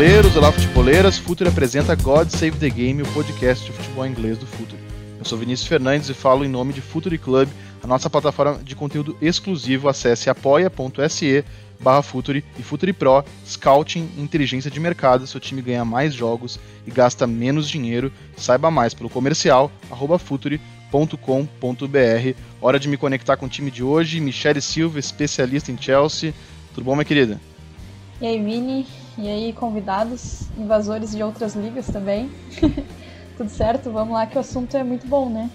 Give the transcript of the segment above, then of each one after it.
futeboleiros, olá futeboleiras, Futuri apresenta God Save the Game, o podcast de futebol inglês do Futuri. Eu sou Vinícius Fernandes e falo em nome de Futuri Club, a nossa plataforma de conteúdo exclusivo. Acesse apoia.se barra Futuri e Futuri Pro, Scouting Inteligência de Mercado, seu time ganha mais jogos e gasta menos dinheiro. Saiba mais pelo comercial, arroba. Hora de me conectar com o time de hoje, Michele Silva, especialista em Chelsea. Tudo bom, minha querida? E aí, Vini? E aí, convidados, invasores de outras ligas também. Tudo certo? Vamos lá que o assunto é muito bom, né?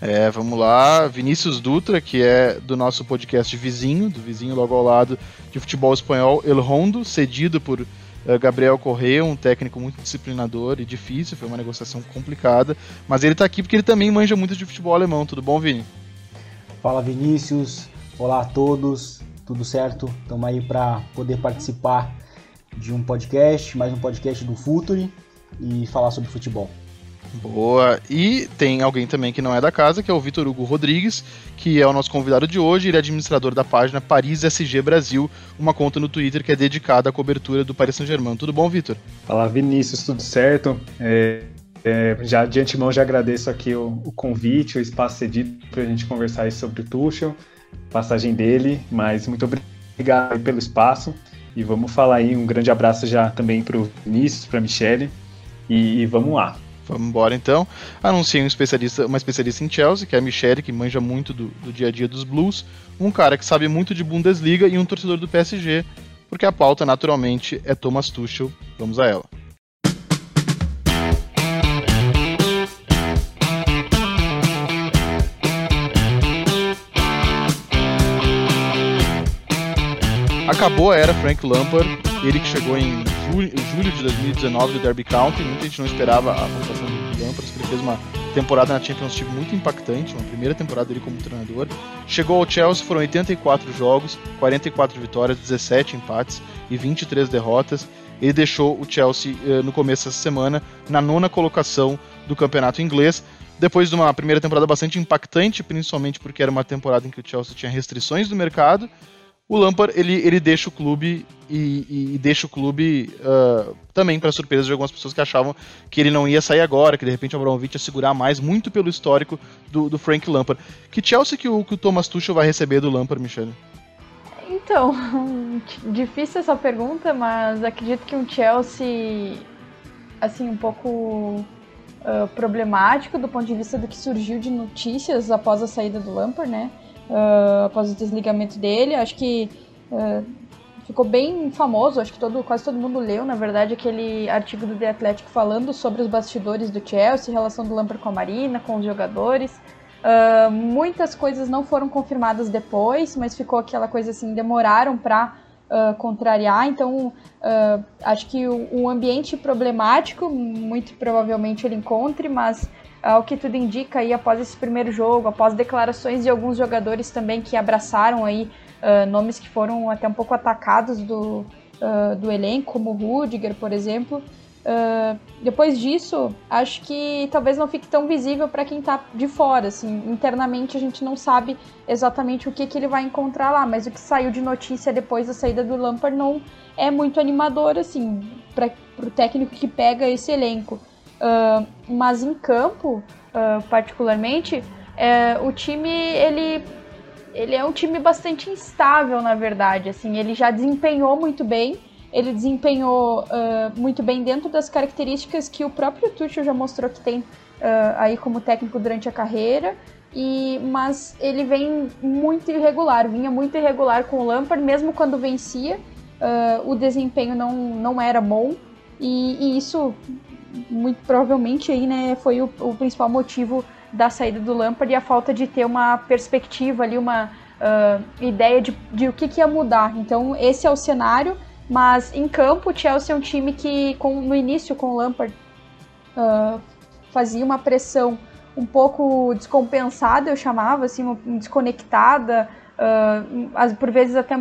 É, vamos lá. Vinícius Dutra, que é do nosso podcast vizinho, do vizinho logo ao lado de futebol espanhol, El Rondo, cedido por uh, Gabriel Correa, um técnico muito disciplinador e difícil, foi uma negociação complicada. Mas ele está aqui porque ele também manja muito de futebol alemão. Tudo bom, Vini? Fala, Vinícius. Olá a todos tudo certo? Estamos aí para poder participar de um podcast, mais um podcast do Futuri e falar sobre futebol. Boa. E tem alguém também que não é da casa, que é o Vitor Hugo Rodrigues, que é o nosso convidado de hoje. Ele é administrador da página Paris SG Brasil, uma conta no Twitter que é dedicada à cobertura do Paris Saint-Germain. Tudo bom, Vitor? Fala, Vinícius, tudo certo? É, é, já de antemão já agradeço aqui o, o convite, o espaço cedido para a gente conversar sobre o Tuchel passagem dele, mas muito obrigado pelo espaço e vamos falar aí um grande abraço já também para o Vinícius, para a Michele e, e, vamos lá. Vamos embora então. Anunciei um especialista, uma especialista em Chelsea, que é a Michele, que manja muito do, do dia a dia dos Blues, um cara que sabe muito de Bundesliga e um torcedor do PSG, porque a pauta naturalmente é Thomas Tuchel. Vamos a ela. Acabou a era Frank Lampard, ele que chegou em julho, julho de 2019 do Derby County, muita gente não esperava a voltação do Lampard, ele fez uma temporada na Championship muito impactante, uma primeira temporada dele como treinador. Chegou ao Chelsea, foram 84 jogos, 44 vitórias, 17 empates e 23 derrotas. Ele deixou o Chelsea eh, no começo dessa semana na nona colocação do campeonato inglês, depois de uma primeira temporada bastante impactante, principalmente porque era uma temporada em que o Chelsea tinha restrições do mercado, o Lampard ele, ele deixa o clube e, e deixa o clube uh, também para surpresa de algumas pessoas que achavam que ele não ia sair agora, que de repente o Abramovich ia segurar mais, muito pelo histórico do, do Frank Lampard. Que Chelsea que o, que o Thomas Tuchel vai receber do Lampard, Michele? Então, difícil essa pergunta, mas acredito que um Chelsea assim um pouco uh, problemático do ponto de vista do que surgiu de notícias após a saída do Lampard, né? Uh, após o desligamento dele. Acho que uh, ficou bem famoso, acho que todo, quase todo mundo leu, na verdade, aquele artigo do The Athletic falando sobre os bastidores do Chelsea, relação do Lampard com a Marina, com os jogadores. Uh, muitas coisas não foram confirmadas depois, mas ficou aquela coisa assim, demoraram para uh, contrariar. Então, uh, acho que o, o, ambiente problemático, muito provavelmente ele encontre, mas ao que tudo indica aí após esse primeiro jogo, após declarações de alguns jogadores também que abraçaram aí uh, nomes que foram até um pouco atacados do, uh, do elenco, como o Rudiger, por exemplo. Uh, depois disso, acho que talvez não fique tão visível para quem está de fora. Assim, internamente a gente não sabe exatamente o que, que ele vai encontrar lá, mas o que saiu de notícia depois da saída do Lampard não é muito animador assim para o técnico que pega esse elenco. Uh, mas em campo, uh, particularmente, uh, o time ele, ele é um time bastante instável, na verdade. Assim, ele já desempenhou muito bem. Ele desempenhou ah, muito bem dentro das características que o próprio Tuchel já mostrou que tem aí como técnico durante a carreira. E, mas ele vem muito irregular, vinha muito irregular com o Lampard, mesmo quando vencia, o desempenho não, não era bom. E, e, isso muito provavelmente aí, né, foi o, o, principal motivo da saída do Lampard e a falta de ter uma perspectiva ali, uma uh, ideia de, de o que, que, ia mudar. Então, esse é o cenário, mas em campo, o Chelsea é um time que, com, no início, com o Lampard, uh, fazia uma pressão um pouco descompensada, eu chamava, assim, desconectada, uh, por vezes até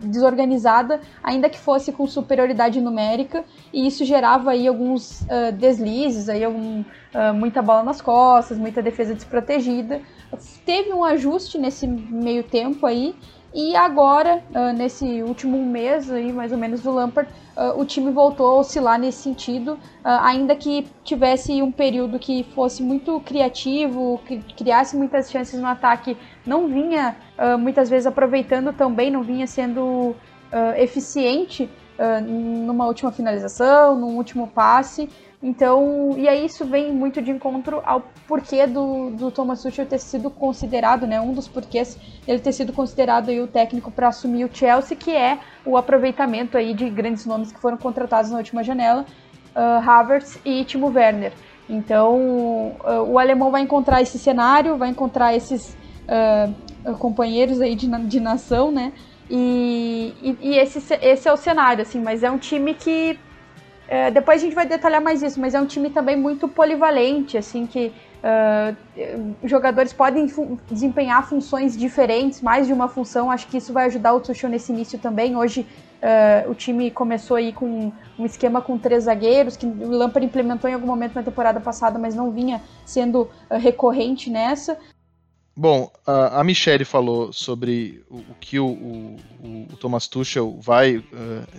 desorganizada, ainda que fosse com superioridade numérica, e isso gerava aí alguns uh, deslizes, aí algum, uh, muita bola nas costas, muita defesa desprotegida. Teve um ajuste nesse meio tempo aí, E agora, nesse último mês aí, mais ou menos, do Lampard, o time voltou a oscilar nesse sentido, ainda que tivesse um período que fosse muito criativo, que criasse muitas chances no ataque, não vinha muitas vezes aproveitando também, não vinha sendo eficiente numa última finalização, num último passe. Então, e aí isso vem muito de encontro ao porquê do, do Thomas Tuchel ter sido considerado, né, um dos porquês ele ter sido considerado aí o técnico para assumir o Chelsea, que é o aproveitamento aí de grandes nomes que foram contratados na última janela, uh, Havertz e Timo Werner. Então, uh, o alemão vai encontrar esse cenário, vai encontrar esses uh, companheiros aí de, de nação, né, e, e, e esse, esse é o cenário, assim, mas é um time que é, depois a gente vai detalhar mais isso, mas é um time também muito polivalente, assim, que uh, jogadores podem fu desempenhar funções diferentes, mais de uma função. Acho que isso vai ajudar o Tuchel nesse início também. Hoje uh, o time começou aí com um esquema com três zagueiros, que o Lampard implementou em algum momento na temporada passada, mas não vinha sendo uh, recorrente nessa. Bom, a, a Michelle falou sobre o, o que o, o, o, Thomas Tuchel vai uh,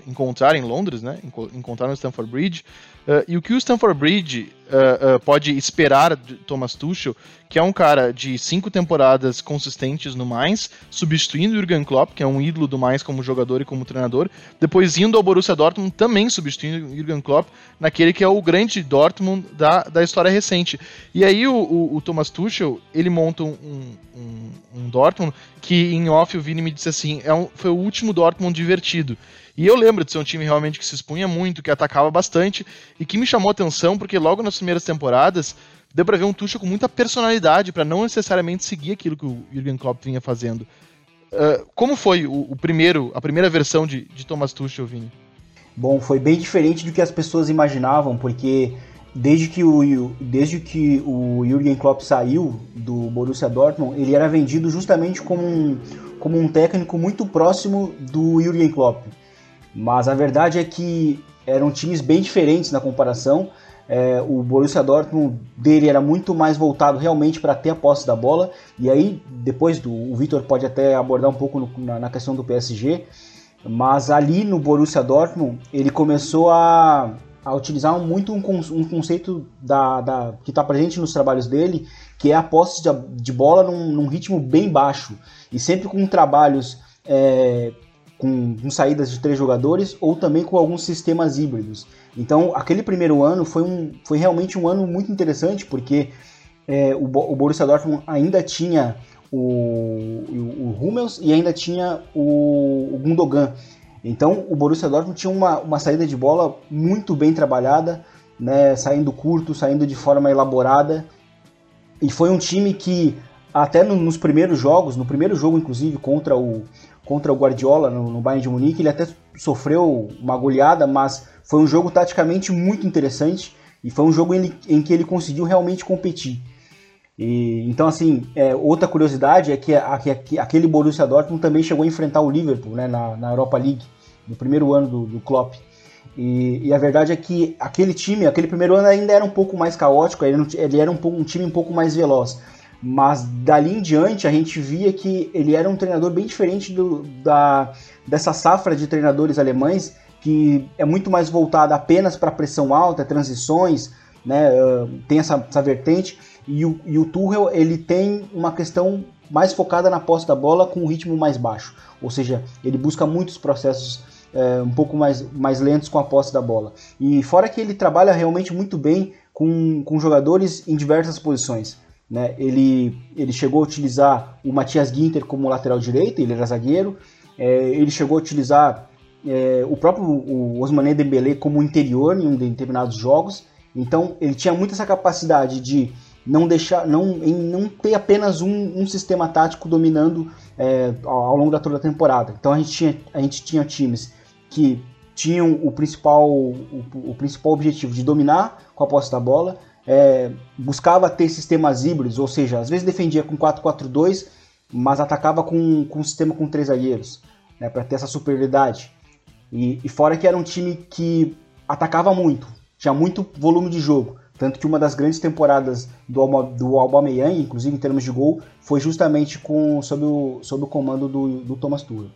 encontrar em Londres, né? Encontrar no Stamford Bridge. Uh, e o que o Stamford Bridge uh, uh, pode esperar de Thomas Tuchel, que é um cara de cinco temporadas consistentes no Mainz, substituindo o Jurgen Klopp, que é um ídolo do Mainz como jogador e como treinador, depois indo ao Borussia Dortmund, também substituindo o Jurgen Klopp, naquele que é o grande Dortmund da, da história recente. E aí o, o, o Thomas Tuchel, ele monta um, um, um, Dortmund que em off o Vini me disse assim, é um, foi o último Dortmund divertido. E eu lembro de ser um time realmente que se expunha muito, que atacava bastante e que me chamou atenção porque logo nas primeiras temporadas deu para ver um Tuchel com muita personalidade para não necessariamente seguir aquilo que o Jürgen Klopp vinha fazendo. Uh, como foi o, o, primeiro, a primeira versão de, de Thomas Tuchel, Vini? Bom, foi bem diferente do que as pessoas imaginavam, porque desde que o, desde que o Jürgen Klopp saiu do Borussia Dortmund, ele era vendido justamente como um, como um técnico muito próximo do Jürgen Klopp. Mas a verdade é que eram times bem diferentes na comparação. É, o Borussia Dortmund dele era muito mais voltado realmente para ter a posse da bola. E aí, depois do, o Vitor pode até abordar um pouco no, na, na, questão do PSG. Mas ali no Borussia Dortmund ele começou a, a utilizar muito um, um conceito da, da que está presente nos trabalhos dele, que é a posse de, de bola num, num, ritmo bem baixo e sempre com trabalhos é, com, com, saídas de três jogadores ou também com alguns sistemas híbridos. Então, aquele primeiro ano foi, um, foi realmente um ano muito interessante, porque é, o, o Borussia Dortmund ainda tinha o, o, o Hummels e ainda tinha o, o Gundogan. Então, o Borussia Dortmund tinha uma, uma saída de bola muito bem trabalhada, né, saindo curto, saindo de forma elaborada. E foi um time que, até no, nos primeiros jogos, no primeiro jogo, inclusive, contra o, contra o Guardiola no, no Bayern de Munique. Ele até sofreu uma goleada, mas foi um jogo taticamente muito interessante e foi um jogo em, em que ele conseguiu realmente competir. E, então, assim, é, outra curiosidade é que, a, que, aquele Borussia Dortmund também chegou a enfrentar o Liverpool né, na, na Europa League, no primeiro ano do, do Klopp. E, e, a verdade é que aquele time, aquele primeiro ano ainda era um pouco mais caótico, ele, ele era um, um time um pouco mais veloz mas dali em diante a gente via que ele era um treinador bem diferente do, da, dessa safra de treinadores alemães, que é muito mais voltada apenas para pressão alta, transições, né, tem essa, essa vertente, e o, e o Tuchel ele tem uma questão mais focada na posse da bola com um ritmo mais baixo, ou seja, ele busca muitos processos é, um pouco mais, mais lentos com a posse da bola. E fora que ele trabalha realmente muito bem com, com jogadores em diversas posições. Né? Ele, ele chegou a utilizar o Matias Ginter como lateral direito, ele era zagueiro. É, ele chegou a utilizar é, o próprio o Osmané Dembélé como interior em determinados jogos. Então ele tinha muito essa capacidade de não deixar, não, em não ter apenas um, um sistema tático dominando é, ao longo da toda a temporada. Então a gente tinha, a gente tinha times que tinham o principal, o, o principal objetivo de dominar com a posse da bola, é, buscava ter sistemas híbridos, ou seja, às vezes defendia com 4-4-2, mas atacava com, com um sistema com três zagueiros, né, para ter essa superioridade. E, e, fora que era um time que atacava muito, tinha muito volume de jogo, Tanto que uma das grandes temporadas do, do Aubameyang, inclusive em termos de gol, foi justamente com, sob, o, sob o comando do, do Thomas Tuchel.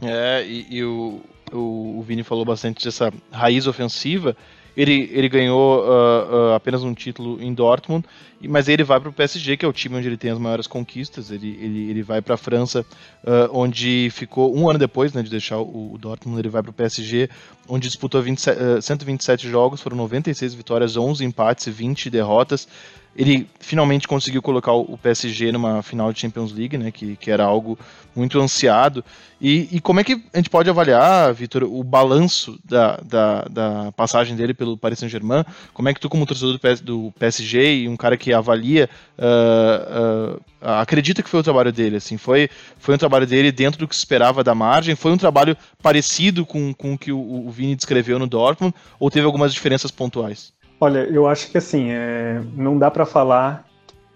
É, e, e o, o, o Vini falou bastante dessa raiz ofensiva. Ele, ele ganhou uh, uh, apenas um título em Dortmund, mas ele vai para o PSG, que é o time onde ele tem as maiores conquistas. Ele, ele, ele vai para a França, uh, onde ficou um ano depois né, de deixar o, o Dortmund. Ele vai para o PSG, onde disputou 27, 127 jogos, foram 96 vitórias, 11 empates e 20 derrotas ele finalmente conseguiu colocar o PSG numa final de Champions League, né, que, que era algo muito ansiado. E, e como é que a gente pode avaliar, Vitor, o balanço da, da, da, passagem dele pelo Paris Saint-Germain? Como é que tu, como torcedor do PSG e um cara que avalia, uh, uh, acredita que foi o trabalho dele? Assim, foi, foi um trabalho dele dentro do que se esperava da margem? Foi um trabalho parecido com, com o que o, o Vini descreveu no Dortmund? Ou teve algumas diferenças pontuais? Olha, eu acho que assim, é, não dá para falar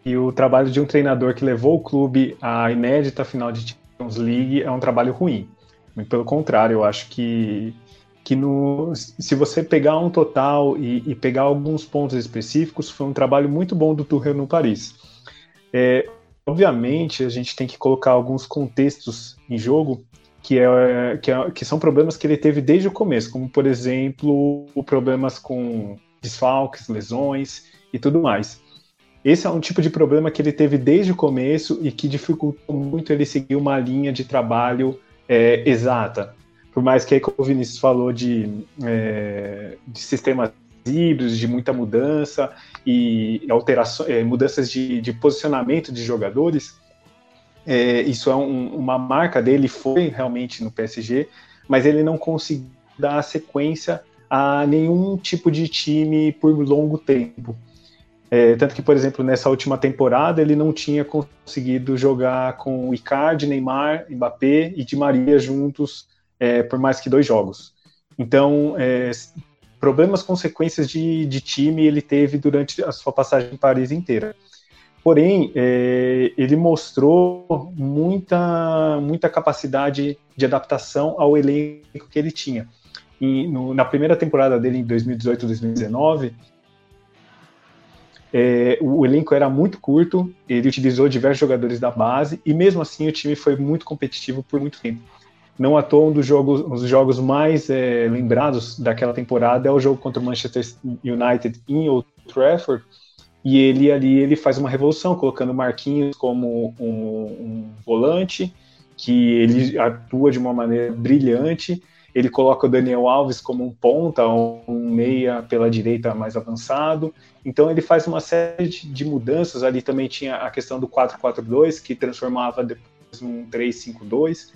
que o trabalho de um treinador que levou o clube à inédita final de Champions League é um trabalho ruim. Pelo contrário, eu acho que, que no, se você pegar um total e, e pegar alguns pontos específicos, foi um trabalho muito bom do Tuchel no Paris. É, obviamente, a gente tem que colocar alguns contextos em jogo que, é, que, é, que são problemas que ele teve desde o começo, como, por exemplo, problemas com desfalques, lesões e tudo mais. Esse é um tipo de problema que ele teve desde o começo e que dificultou muito ele seguir uma linha de trabalho é, exata. Por mais que como o Vinícius falou de, é, de sistemas híbridos, de muita mudança e alterações, é, mudanças de, de, posicionamento de jogadores, é, isso é um, uma marca dele, foi realmente no PSG, mas ele não conseguiu dar sequência a nenhum tipo de time por longo tempo. É, tanto que, por exemplo, nessa última temporada ele não tinha conseguido jogar com Icardi, Neymar, Mbappé e Di Maria juntos é, por mais que dois jogos. Então, é, problemas, consequências de, de, time ele teve durante a sua passagem em Paris inteira. Porém, é, ele mostrou muita, muita capacidade de adaptação ao elenco que ele tinha no, na primeira temporada dele, em 2018 2019, é, o elenco era muito curto, ele utilizou diversos jogadores da base, e mesmo assim o time foi muito competitivo por muito tempo. Não à toa, um dos jogos, um dos jogos mais é, lembrados daquela temporada é o jogo contra o Manchester United em Old Trafford, e ele ali ele faz uma revolução, colocando Marquinhos como um, um volante, que ele atua de uma maneira brilhante, ele coloca o Daniel Alves como um ponta, um meia pela direita mais avançado. Então ele faz uma série de mudanças. Ali também tinha a questão do 4-4-2, que transformava depois num 3-5-2.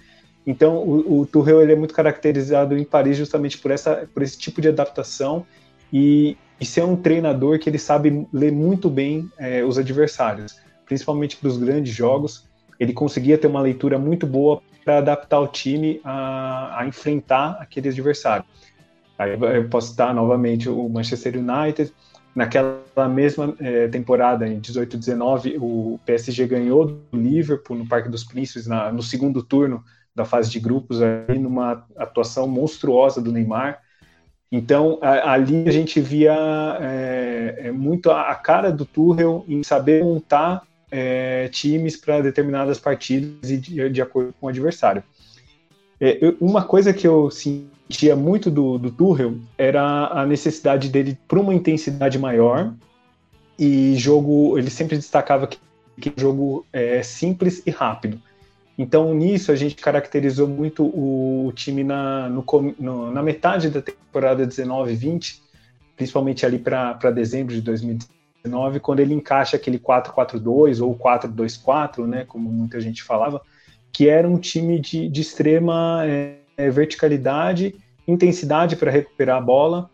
Então o, o Tuchel ele é muito caracterizado em Paris justamente por, essa, por esse tipo de adaptação e, e ser um treinador que ele sabe ler muito bem é, os adversários, principalmente para os grandes jogos. Ele conseguia ter uma leitura muito boa para adaptar o time a, a, enfrentar aquele adversário. Aí eu posso citar novamente o Manchester United. Naquela mesma é, temporada, em 18-19, o PSG ganhou do Liverpool no Parque dos Príncipes na, no segundo turno da fase de grupos, aí, numa atuação monstruosa do Neymar. Então, a, ali a gente via é, é muito a, a, cara do Tuchel em saber montar é, times para determinadas partidas e de, de, acordo com o adversário. É, eu, uma coisa que eu sentia muito do, do Tuchel era a necessidade dele para uma intensidade maior e jogo. Ele sempre destacava que, que o jogo é simples e rápido. Então, nisso, a gente caracterizou muito o, time na, no, no, na metade da temporada 19-20, principalmente ali para dezembro de 2019 quando ele encaixa aquele 4-4-2 ou 4-2-4, né, como muita gente falava, que era um time de, de extrema é verticalidade, intensidade para recuperar a bola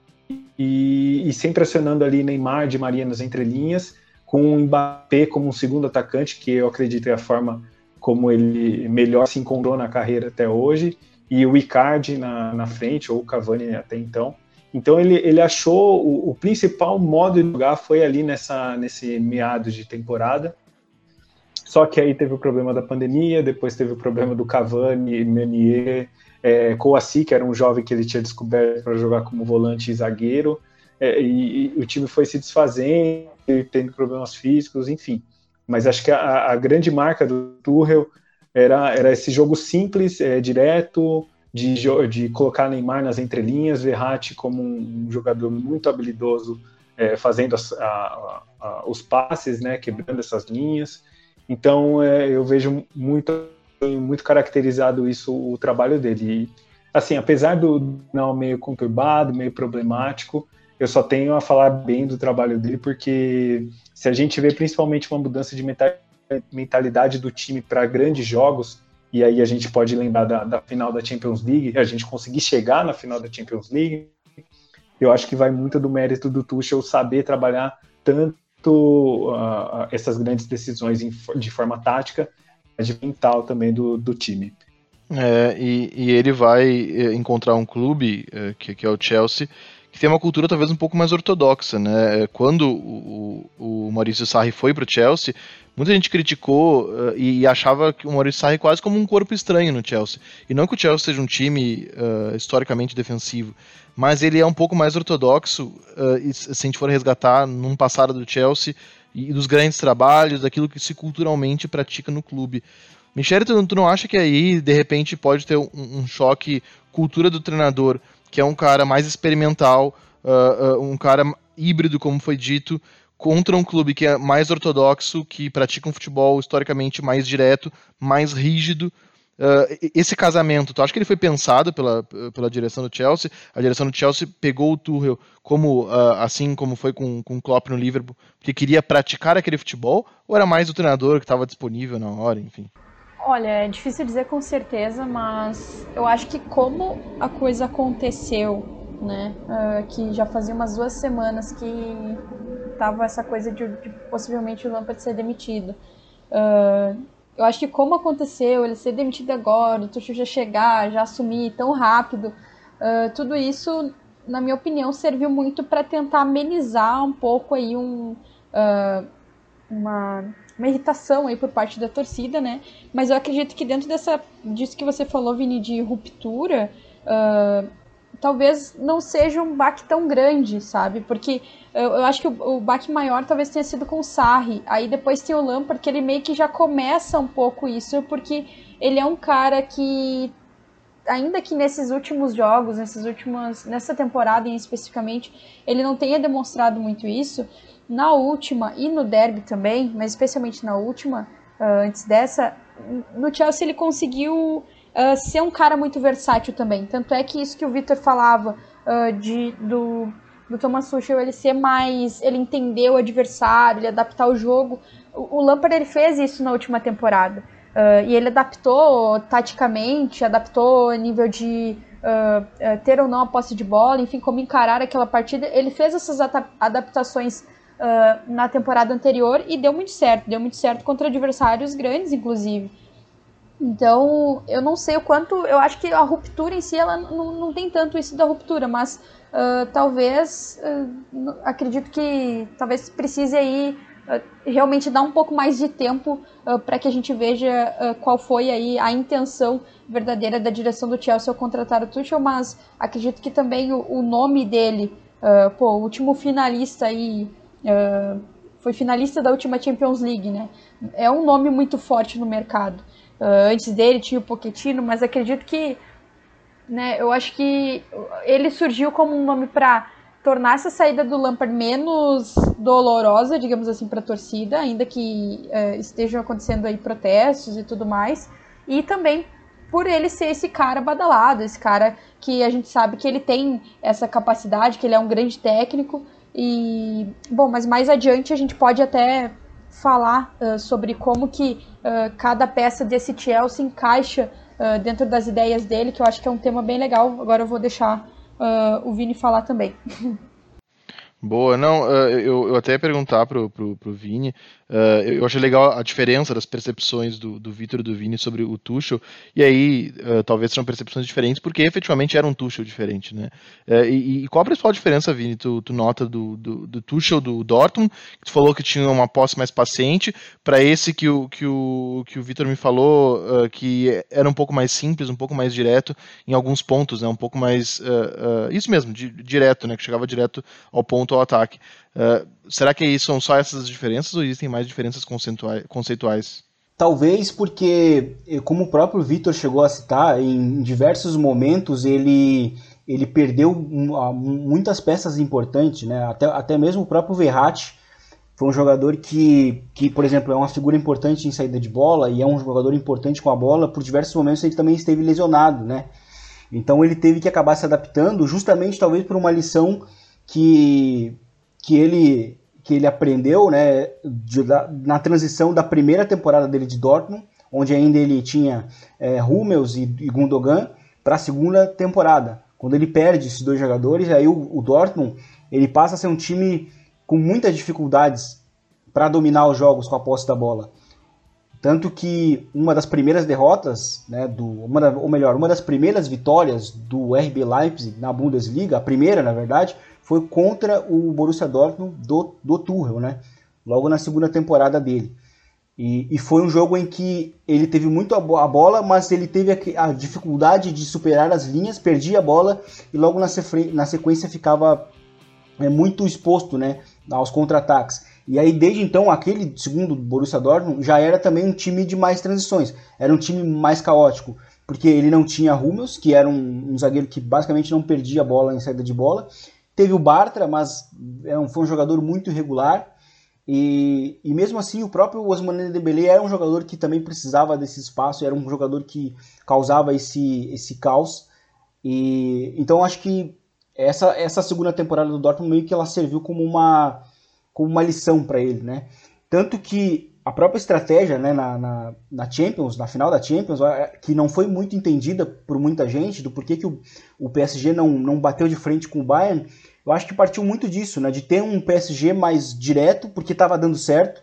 e, e sempre acionando ali Neymar de Maria nas entrelinhas, com o Mbappé como um segundo atacante, que eu acredito é a forma como ele melhor se encontrou na carreira até hoje, e o Icardi na, na frente, ou o Cavani até então. Então ele, ele achou o, o, principal modo de jogar foi ali nessa nesse meado de temporada. Só que aí teve o problema da pandemia, depois teve o problema do Cavani, Meunier, é, Kouassi, que era um jovem que ele tinha descoberto para jogar como volante e zagueiro. é, e, e, o time foi se desfazendo, tendo problemas físicos, enfim. Mas acho que a, a grande marca do Tuchel era, era esse jogo simples, é, direto, de, de colocar Neymar nas entrelinhas, Verratti como um, um jogador muito habilidoso, é, fazendo as, a, a, os passes, né, quebrando essas linhas. Então é, eu vejo muito, muito caracterizado isso o trabalho dele. E, assim, apesar do não meio conturbado, meio problemático, eu só tenho a falar bem do trabalho dele, porque se a gente vê principalmente uma mudança de mentalidade do time para grandes jogos, e aí a gente pode lembrar da, da, final da Champions League, a gente conseguir chegar na final da Champions League, eu acho que vai muito do mérito do Tuchel saber trabalhar tanto uh, essas grandes decisões em, de forma tática, mas de mental também do, do time. É, e, e, ele vai eh, encontrar um clube, eh, que, que é o Chelsea, que tem uma cultura talvez um pouco mais ortodoxa, né? Quando o, o Maurício Sarri foi para o Chelsea, muita gente criticou uh, e, achava que o Maurício Sarri quase como um corpo estranho no Chelsea. E não que o Chelsea seja um time uh, historicamente defensivo, mas ele é um pouco mais ortodoxo, uh, e, se a gente for resgatar num passado do Chelsea e dos grandes trabalhos, daquilo que se culturalmente pratica no clube. Michele, tu, tu não acha que aí, de repente, pode ter um, um choque cultura do treinador que é um cara mais experimental, um cara híbrido, como foi dito, contra um clube que é mais ortodoxo, que pratica um futebol historicamente mais direto, mais rígido. Uh, esse casamento, tu acha que ele foi pensado pela, pela direção do Chelsea? A direção do Chelsea pegou o Tuchel como, uh, assim como foi com, com o Klopp no Liverpool, porque queria praticar aquele futebol? Ou era mais o treinador que estava disponível na hora, enfim? Olha, é difícil dizer com certeza, mas eu acho que como a coisa aconteceu, né, uh, que já fazia umas duas semanas que tava essa coisa de, de possivelmente o Lampard ser demitido. Uh, eu acho que como aconteceu, ele ser demitido agora, o Tuchel já chegar, já assumir tão rápido, uh, tudo isso, na minha opinião, serviu muito para tentar amenizar um pouco aí um, uma uma irritação aí por parte da torcida, né? Mas eu acredito que dentro dessa disso que você falou, Vini, de ruptura, uh, talvez não seja um baque tão grande, sabe? Porque eu, eu acho que o, o baque maior talvez tenha sido com o Sarri. Aí depois tem o Lampard, que ele meio que já começa um pouco isso, porque ele é um cara que ainda que nesses últimos jogos, nesses últimos, nessa temporada em especificamente, ele não tenha demonstrado muito isso, na última e no derby também, mas especialmente na última, uh, antes dessa, no Chelsea ele conseguiu uh, ser um cara muito versátil também. Tanto é que isso que o Victor falava uh, de, do, do Thomas Tuchel, ele ser mais. ele entender o adversário, ele adaptar o jogo. O, o Lampard ele fez isso na última temporada. e ele adaptou taticamente, adaptou nível de. Uh, ter ou não a posse de bola, enfim, como encarar aquela partida. Ele fez essas adaptações uh, na temporada anterior e deu muito certo. Deu muito certo contra adversários grandes, inclusive. Então, eu não sei o quanto. Eu acho que a ruptura em si, ela não, não tem tanto isso da ruptura, mas uh, talvez. Uh, acredito que talvez precise aí uh, realmente dar um pouco mais de tempo para que a gente veja qual foi aí a intenção verdadeira da direção do Chelsea ao contratar o Tuchel, mas acredito que também o, o nome dele, pô, o último finalista aí foi finalista da última Champions League, né? É um nome muito forte no mercado. Uh, antes dele tinha o Pochettino, mas acredito que, né? Eu acho que ele surgiu como um nome para tornar essa saída do Lampard menos dolorosa, digamos assim, para a torcida, ainda que uh, estejam acontecendo aí protestos e tudo mais, e também por ele ser esse cara badalado, esse cara que a gente sabe que ele tem essa capacidade, que ele é um grande técnico, e, bom, mas mais adiante a gente pode até falar uh, sobre como que uh, cada peça desse Chelsea encaixa uh, dentro das ideias dele, que eu acho que é um tema bem legal. Agora eu vou deixar o Vini falar também. Boa, não, eu, eu até ia perguntar pro, pro, pro Vini, uh, eu achei legal a diferença das percepções do, do Vitor e do Vini sobre o Tuchel, e aí uh, talvez sejam percepções diferentes, porque efetivamente era um Tuchel diferente, né? Uh, e, e, qual a principal diferença, Vini, tu, tu nota do, do, do, Tuchel do Dortmund, que tu falou que tinha uma posse mais paciente, para esse que o, que o, que o Vitor me falou, que era um pouco mais simples, um pouco mais direto em alguns pontos, né? Um pouco mais, isso mesmo, di, direto, né? Que chegava direto ao ponto ao ataque. Uh, será que são só essas diferenças ou existem mais diferenças conceituais? Talvez porque, eh, como o próprio Vitor chegou a citar, em diversos momentos ele, ele perdeu muitas peças importantes, né? até, até mesmo o próprio Verratti foi um jogador que, que, por exemplo, é uma figura importante em saída de bola e é um jogador importante com a bola, por diversos momentos ele também esteve lesionado, né? Então ele teve que acabar se adaptando justamente talvez por uma lição que, que, ele, que ele aprendeu né, de, na transição da primeira temporada dele de Dortmund, onde ainda ele tinha é, Hummels e, e Gundogan, para a segunda temporada. Quando ele perde esses dois jogadores, aí o, o Dortmund ele passa a ser um time com muitas dificuldades para dominar os jogos com a posse da bola. Tanto que uma das primeiras derrotas, né, do, uma da, ou melhor, uma das primeiras vitórias do RB Leipzig na Bundesliga, a primeira na verdade, foi contra o Borussia Dortmund do, do Tuchel, né? Logo na segunda temporada dele. E, e foi um jogo em que ele teve muito a, bola, mas ele teve a, a, dificuldade de superar as linhas, perdia a bola e logo na, na sequência ficava é, muito exposto né, aos contra-ataques. E aí, desde então, aquele segundo Borussia Dortmund já era também um time de mais transições. Era um time mais caótico, porque ele não tinha Hummels, que era um, um zagueiro que basicamente não perdia a bola em saída de bola, Teve o Bartra, mas é foi um jogador muito irregular. E, e mesmo assim, o próprio Osmane Dembélé era um jogador que também precisava desse espaço, era um jogador que causava esse, esse caos. E então acho que essa, essa segunda temporada do Dortmund meio que ela serviu como uma, como uma lição para ele, né? Tanto que a própria estratégia né, na, na, na, Champions, na final da Champions, que não foi muito entendida por muita gente, do porquê que o, o PSG não, não bateu de frente com o Bayern, eu acho que partiu muito disso, né, de ter um PSG mais direto, porque estava dando certo,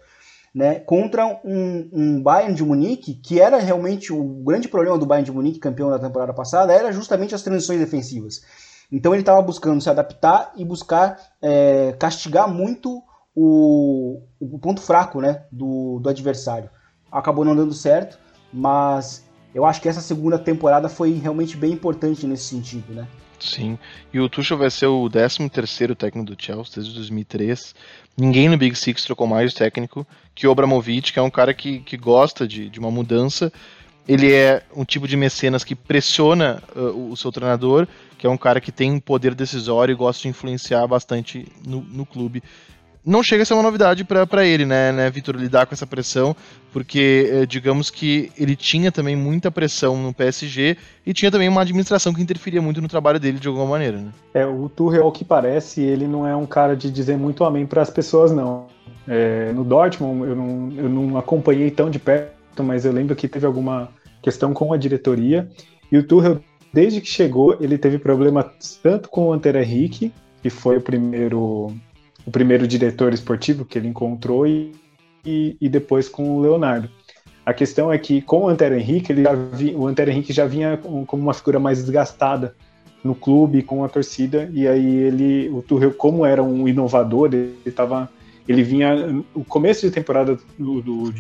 né, contra um, um, Bayern de Munique, que era realmente o grande problema do Bayern de Munique, campeão da temporada passada, era justamente as transições defensivas. Então ele estava buscando se adaptar e buscar é, castigar muito o, o ponto fraco né, do, do adversário. Acabou não dando certo, mas eu acho que essa segunda temporada foi realmente bem importante nesse sentido, né? Sim, e o Tuchel vai ser o 13 terceiro técnico do Chelsea desde 2003. Ninguém no Big Six trocou mais técnico que o Abramovich, que é um cara que, que gosta de, de uma mudança. Ele é um tipo de mecenas que pressiona uh, o seu treinador, que é um cara que tem um poder decisório e gosta de influenciar bastante no, no clube não chega a ser uma novidade para ele, né, né, Vitor, lidar com essa pressão, porque eh, digamos que ele tinha também muita pressão no PSG e tinha também uma administração que interferia muito no trabalho dele de alguma maneira, né? É, o Tuchel, ao que parece, ele não é um cara de dizer muito amém para as pessoas, não. É, no Dortmund, eu não, eu não acompanhei tão de perto, mas eu lembro que teve alguma questão com a diretoria, e o Tuchel, desde que chegou, ele teve problema tanto com o Anter Henrique, que foi o primeiro o primeiro diretor esportivo que ele encontrou e, e, e depois com o Leonardo. A questão é que com o Antero Henrique, ele vi, o Antero Henrique já vinha como uma figura mais desgastada no clube com a torcida e aí ele, o Tuchel, como era um inovador, ele estava, ele vinha o começo de temporada do, do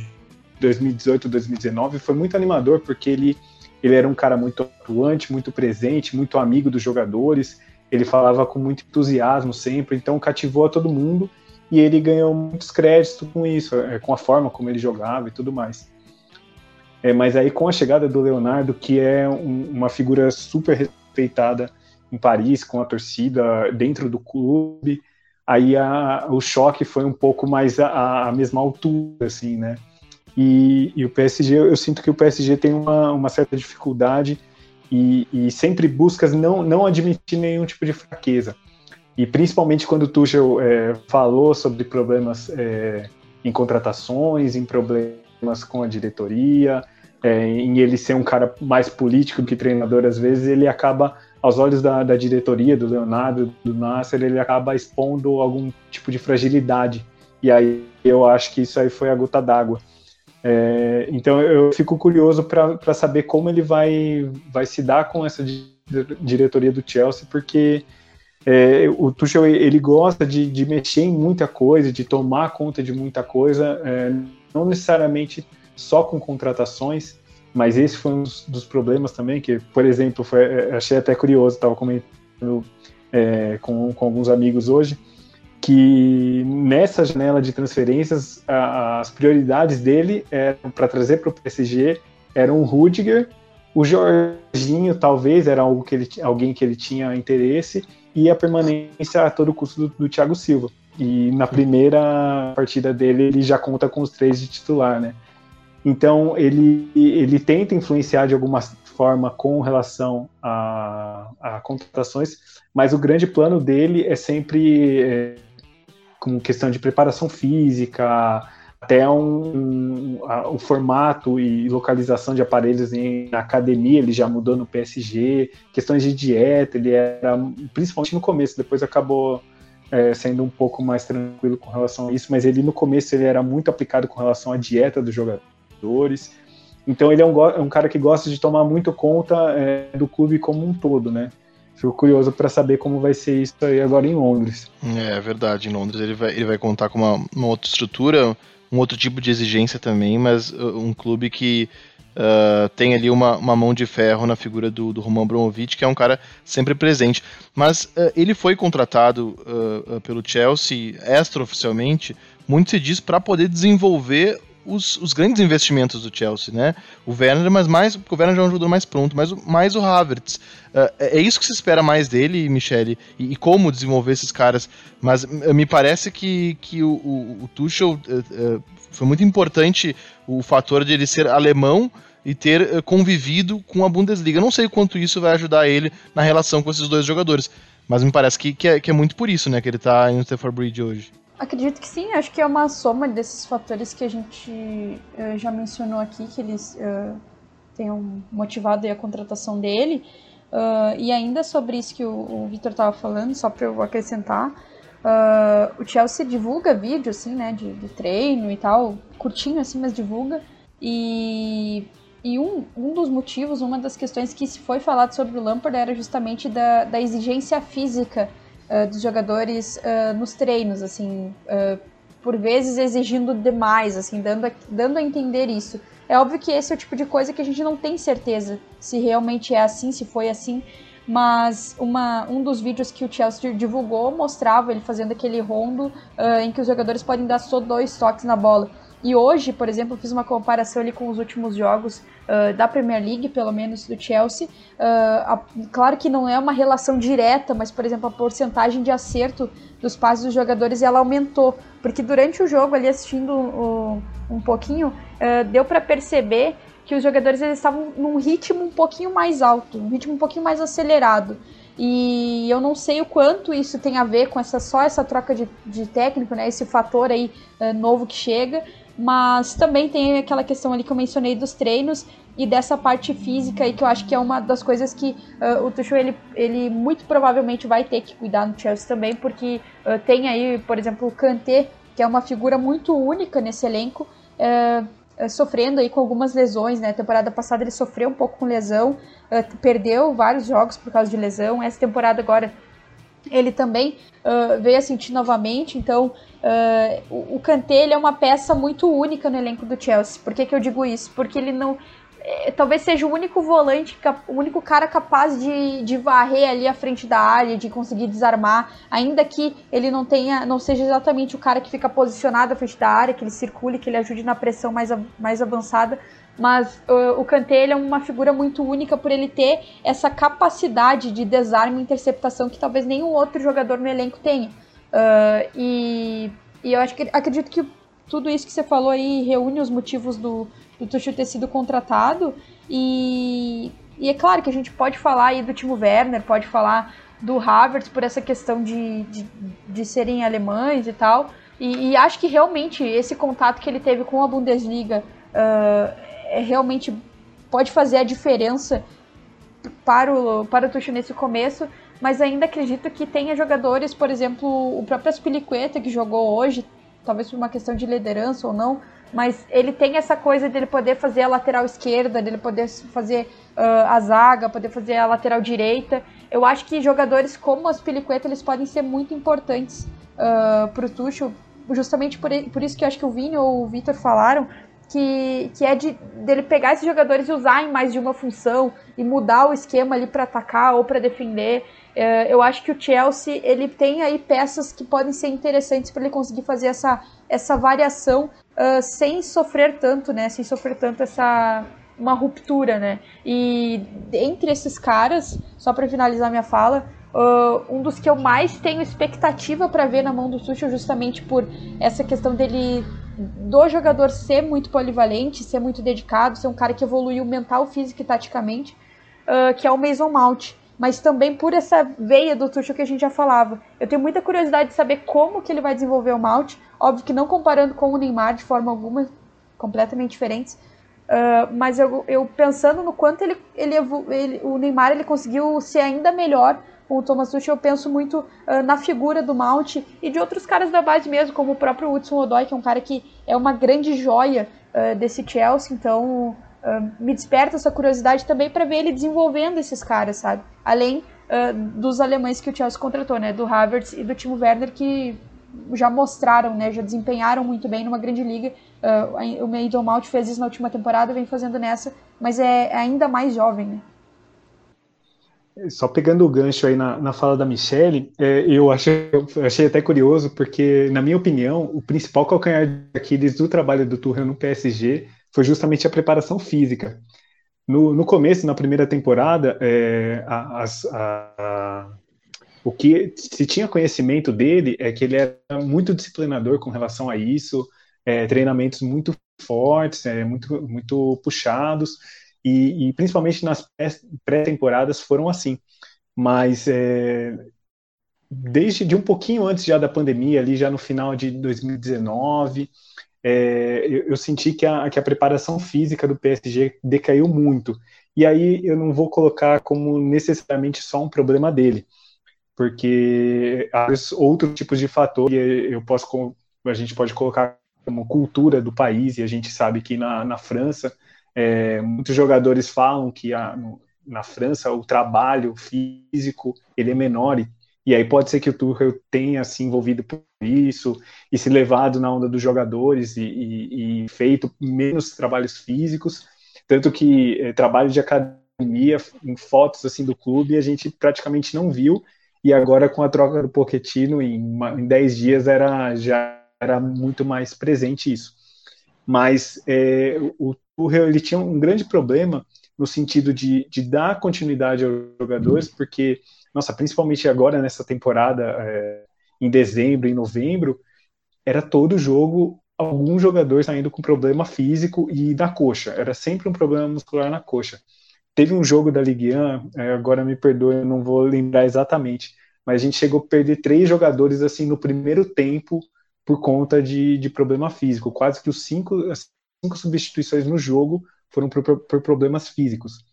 2018, 2019 foi muito animador porque ele ele era um cara muito atuante, muito presente, muito amigo dos jogadores ele falava com muito entusiasmo sempre, então cativou a todo mundo e ele ganhou muitos créditos com isso, é, com a forma como ele jogava e tudo mais. É, mas aí com a chegada do Leonardo, que é um, uma figura super respeitada em Paris, com a torcida dentro do clube, aí a, o choque foi um pouco mais a, a mesma altura, assim, né? E, e, o PSG, eu sinto que o PSG tem uma, uma certa dificuldade e, e, sempre busca não, não admitir nenhum tipo de fraqueza. E principalmente quando o Tuchel é, falou sobre problemas é, em contratações, em problemas com a diretoria, é, em ele ser um cara mais político que treinador às vezes, ele acaba aos olhos da, da diretoria, do Leonardo, do Nasser, ele acaba expondo algum tipo de fragilidade. E aí eu acho que isso aí foi a gota d'água. É, então eu fico curioso para saber como ele vai, vai se dar com essa diretoria do Chelsea, porque é, o Tuchel ele gosta de, de, mexer em muita coisa, de tomar conta de muita coisa, é, não necessariamente só com contratações, mas esse foi um dos, problemas também, que, por exemplo, foi, é, achei até curioso, estava comentando é, com, com alguns amigos hoje, que nessa janela de transferências as prioridades dele para trazer para o PSG eram o Rudiger, o Jorginho talvez era algo que ele, alguém que ele tinha interesse e a permanência a todo custo do, do Thiago Silva. E na primeira partida dele ele já conta com os três de titular, né? Então ele, ele tenta influenciar de alguma forma com relação a, a contratações, mas o grande plano dele é sempre é, com questão de preparação física, até um, um, a, o formato e localização de aparelhos em academia, ele já mudou no PSG, questões de dieta, ele era, principalmente no começo, depois acabou é, sendo um pouco mais tranquilo com relação a isso, mas ele no começo ele era muito aplicado com relação à dieta dos jogadores, então ele é um, é um cara que gosta de tomar muito conta é, do clube como um todo, né? Fico curioso para saber como vai ser isso aí agora em Londres. É, é verdade, em Londres ele vai, ele vai contar com uma, uma outra estrutura, um outro tipo de exigência também, mas uh, um clube que uh, tem ali uma, uma mão de ferro na figura do, do Roman Bromovich, que é um cara sempre presente. Mas uh, ele foi contratado uh, pelo Chelsea extraoficialmente, muito se diz, para poder desenvolver os, os, grandes investimentos do Chelsea, né? O Werner, mas mais, porque o Werner já é um jogador mais pronto, mas mais o Havertz. Uh, é isso que se espera mais dele, Michele, e, e, como desenvolver esses caras. Mas uh, me parece que, que o, o, o Tuchel uh, foi muito importante o fator de ele ser alemão e ter convivido com a Bundesliga. Não sei quanto isso vai ajudar ele na relação com esses dois jogadores, mas me parece que, que, é, que é muito por isso, né, que ele está em Stafford Bridge hoje. Acredito que sim, acho que é uma soma desses fatores que a gente uh, já mencionou aqui, que eles uh, tenham motivado a contratação dele. Uh, e ainda sobre isso que o, o Victor estava falando, só para eu acrescentar, o Chelsea divulga vídeo, assim, né, de, de, treino e tal, curtinho assim, mas divulga. E, e um, um dos motivos, uma das questões que se foi falado sobre o Lampard era justamente da, da exigência física uh, dos jogadores uh, nos treinos, assim, uh, por vezes exigindo demais, assim, dando a, dando a entender isso. É óbvio que esse é o tipo de coisa que a gente não tem certeza se realmente é assim, se foi assim, mas uma, um dos vídeos que o Chelsea divulgou mostrava ele fazendo aquele rondo em que os jogadores podem dar só dois toques na bola. E hoje, por exemplo, fiz uma comparação ali com os últimos jogos uh, da Premier League, pelo menos do Chelsea. Uh, a, claro que não é uma relação direta, mas, por exemplo, a porcentagem de acerto dos passes dos jogadores ela aumentou. Porque durante o jogo, ali assistindo uh, um pouquinho, deu para perceber que os jogadores eles estavam num ritmo um pouquinho mais alto, um ritmo um pouquinho mais acelerado. E eu não sei o quanto isso tem a ver com essa só essa troca de, de técnico, né? Esse fator aí uh, novo que chega mas também tem aquela questão ali que eu mencionei dos treinos e dessa parte física aí que eu acho que é uma das coisas que uh, o Tuchel ele, ele muito provavelmente vai ter que cuidar no Chelsea também, porque uh, tem aí, por exemplo, o Kanté, que é uma figura muito única nesse elenco, sofrendo aí com algumas lesões, né? A temporada passada ele sofreu um pouco com lesão, perdeu vários jogos por causa de lesão. Essa temporada agora ele também uh, veio a sentir novamente, então uh, o, o Kanté é uma peça muito única no elenco do Chelsea. Por que, que eu digo isso? Porque ele não. É, talvez seja o único volante, o único cara capaz de, de varrer ali à frente da área, de conseguir desarmar, ainda que ele não tenha, não seja exatamente o cara que fica posicionado à frente da área, que ele circule, que ele ajude na pressão mais, mais avançada, mas uh, o Kanté é uma figura muito única por ele ter essa capacidade de desarme e interceptação que talvez nenhum outro jogador no elenco tenha. Uh, e, e, eu acho que acredito que tudo isso que você falou aí reúne os motivos do, do Tuchel ter sido contratado e, e é claro que a gente pode falar aí do Timo Werner, pode falar do Havertz por essa questão de, de, de serem alemães e tal. E, e, acho que realmente esse contato que ele teve com a Bundesliga uh, é realmente pode fazer a diferença para o, para o Tuchel nesse começo, mas ainda acredito que tenha jogadores, por exemplo, o próprio Aspilicueta que jogou hoje, talvez por uma questão de liderança ou não, mas ele tem essa coisa dele poder fazer a lateral esquerda, dele poder fazer uh, a zaga, poder fazer a lateral direita. Eu acho que jogadores como as Piliqueta, eles podem ser muito importantes uh, para o Tuchel, justamente por, por isso que eu acho que o Vini ou o Vitor falaram, que, que é de dele pegar esses jogadores e usar em mais de uma função e mudar o esquema ali para atacar ou para defender. Uh, eu acho que o Chelsea ele tem aí peças que podem ser interessantes para ele conseguir fazer essa, essa variação uh, sem sofrer tanto, né? Sem sofrer tanto essa uma ruptura, né? E entre esses caras, só para finalizar minha fala, Uh, um dos que eu mais tenho expectativa para ver na mão do Tuchel, justamente por essa questão dele do jogador ser muito polivalente, ser muito dedicado, ser um cara que evoluiu mental, físico e taticamente, uh, que é o Mason Mount. Mas também por essa veia do Tuchel que a gente já falava. Eu tenho muita curiosidade de saber como que ele vai desenvolver o Mount. Óbvio que não comparando com o Neymar de forma alguma, completamente diferentes. Uh, mas eu, eu, pensando no quanto ele, ele, ele, o Neymar ele conseguiu ser ainda melhor com o Thomas Tuchel, eu penso muito uh, na figura do Mount e de outros caras da base mesmo, como o próprio Hudson Odoi, que é um cara que é uma grande joia uh, desse Chelsea, então uh, me desperta essa curiosidade também para ver ele desenvolvendo esses caras, sabe? Além dos alemães que o Chelsea contratou, né? Do Havertz e do Timo Werner, que já mostraram, né? Já desempenharam muito bem numa grande liga. o Maidon Mount fez isso na última temporada, vem fazendo nessa, mas é, é ainda mais jovem, né? Só pegando o gancho aí na, na fala da Michelle, é, eu, achei, eu achei até curioso, porque, na minha opinião, o principal calcanhar de Aquiles do trabalho do Tuchel no PSG foi justamente a preparação física. No, no começo, na primeira temporada, é, a, a, a, o que se tinha conhecimento dele é que ele era muito disciplinador com relação a isso, é, treinamentos muito fortes, é, muito, muito puxados, e, e principalmente nas pré-temporadas foram assim. Mas é, desde de um pouquinho antes já da pandemia, ali já no final de 2019, é, eu, eu, senti que a, que a preparação física do PSG decaiu muito. E aí eu não vou colocar como necessariamente só um problema dele, porque há outros tipos de fatores eu posso a gente pode colocar como cultura do país e a gente sabe que na, na França é, muitos jogadores falam que a, na França o trabalho físico ele é menor e, e aí pode ser que o Tuchel tenha se envolvido por isso e se levado na onda dos jogadores e, e, e feito menos trabalhos físicos, tanto que é, trabalho de academia em fotos assim do clube a gente praticamente não viu e agora com a troca do Pochettino em, em 10 dias era já era muito mais presente isso. Mas é, o Tuchel ele tinha um grande problema no sentido de, de dar continuidade aos jogadores, porque, nossa, principalmente agora nessa temporada, é, em dezembro, em novembro, era todo jogo algum jogador saindo com problema físico e da coxa. Era sempre um problema muscular na coxa. Teve um jogo da Ligue 1, é, agora me perdoe, eu não vou lembrar exatamente, mas a gente chegou a perder três jogadores assim no primeiro tempo por conta de, de problema físico. Quase que os cinco, cinco substituições no jogo foram por, por, problemas físicos.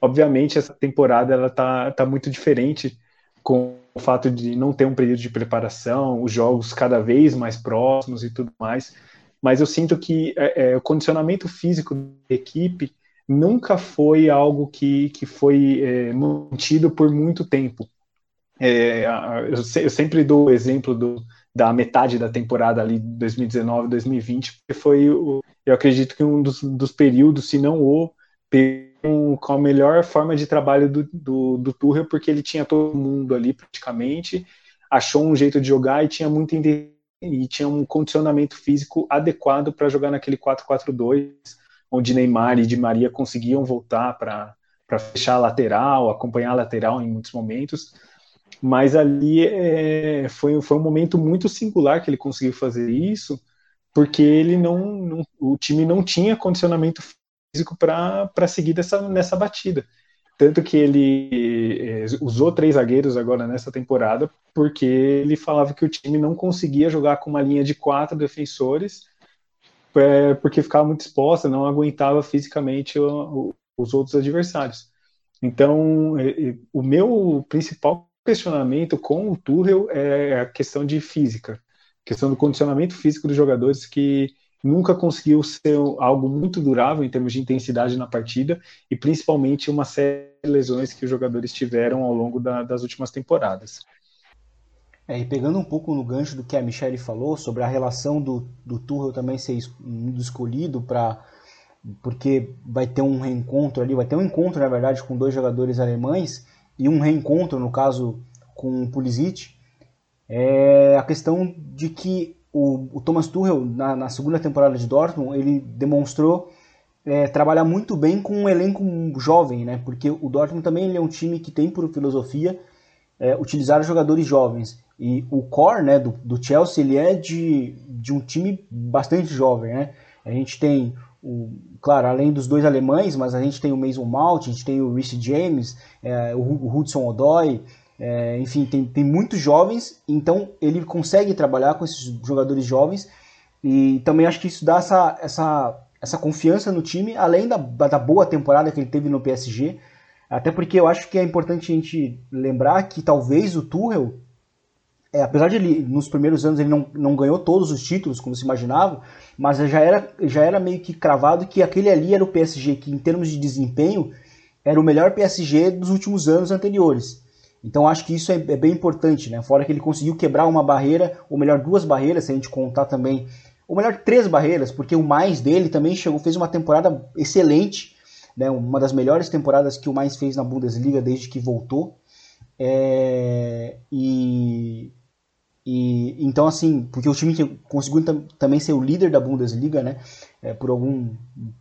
Obviamente, essa temporada ela tá, tá muito diferente com o fato de não ter um período de preparação, os jogos cada vez mais próximos e tudo mais. Mas eu sinto que é, é, o condicionamento físico da equipe nunca foi algo que, que foi é, mantido por muito tempo. É, eu, eu, sempre dou o exemplo do, da metade da temporada ali 2019, 2020, porque foi, o, eu acredito que um dos, dos períodos, se não o, com a melhor forma de trabalho do, do, do Tuchel, porque ele tinha todo mundo ali praticamente, achou um jeito de jogar e tinha muito e tinha um condicionamento físico adequado para jogar naquele 4-4-2, onde Neymar e Di Maria conseguiam voltar para fechar a lateral, acompanhar a lateral em muitos momentos. Mas ali é, foi, foi um momento muito singular que ele conseguiu fazer isso, porque ele não, não o time não tinha condicionamento físico para seguir dessa, nessa batida. Tanto que ele é, usou três zagueiros agora nessa temporada, porque ele falava que o time não conseguia jogar com uma linha de quatro defensores, é, porque ficava muito exposta, não aguentava fisicamente o, o, os outros adversários. Então, o meu principal questionamento com o Tuchel é a questão de física, questão do condicionamento físico dos jogadores que nunca conseguiu ser algo muito durável em termos de intensidade na partida e principalmente uma série de lesões que os jogadores tiveram ao longo da, das últimas temporadas. É, e pegando um pouco no gancho do que a Michelle falou sobre a relação do, do Tuchel também ser escolhido para porque vai ter um reencontro ali, vai ter um encontro na verdade com dois jogadores alemães e um reencontro no caso com o Pulisic, é a questão de que o, o Thomas Tuchel na, na, segunda temporada de Dortmund ele demonstrou é, trabalhar muito bem com um elenco jovem, né? Porque o Dortmund também é um time que tem por filosofia é, utilizar jogadores jovens. E o core né, do, do Chelsea ele é de, de um time bastante jovem. Né? A gente tem, o, claro, além dos dois alemães, mas a gente tem o Mason Mount, a gente tem o Reece James, é, o, o Hudson Odoi, é, enfim, tem, tem muitos jovens, então ele consegue trabalhar com esses jogadores jovens e também acho que isso dá essa, essa, essa confiança no time, além da, da boa temporada que ele teve no PSG, até porque eu acho que é importante a gente lembrar que talvez o Tuchel é, apesar de ele, nos primeiros anos ele não, não ganhou todos os títulos como se imaginava, mas já era, já era meio que cravado que aquele ali era o PSG que, em termos de desempenho, era o melhor PSG dos últimos anos anteriores. Então acho que isso é, é bem importante, né? Fora que ele conseguiu quebrar uma barreira, ou melhor, duas barreiras, se a gente contar também, ou melhor, três barreiras, porque o mais dele também chegou, fez uma temporada excelente, né? Uma das melhores temporadas que o mais fez na Bundesliga desde que voltou. É, e e então assim, porque o time conseguiu também ser o líder da Bundesliga, né? É, por algum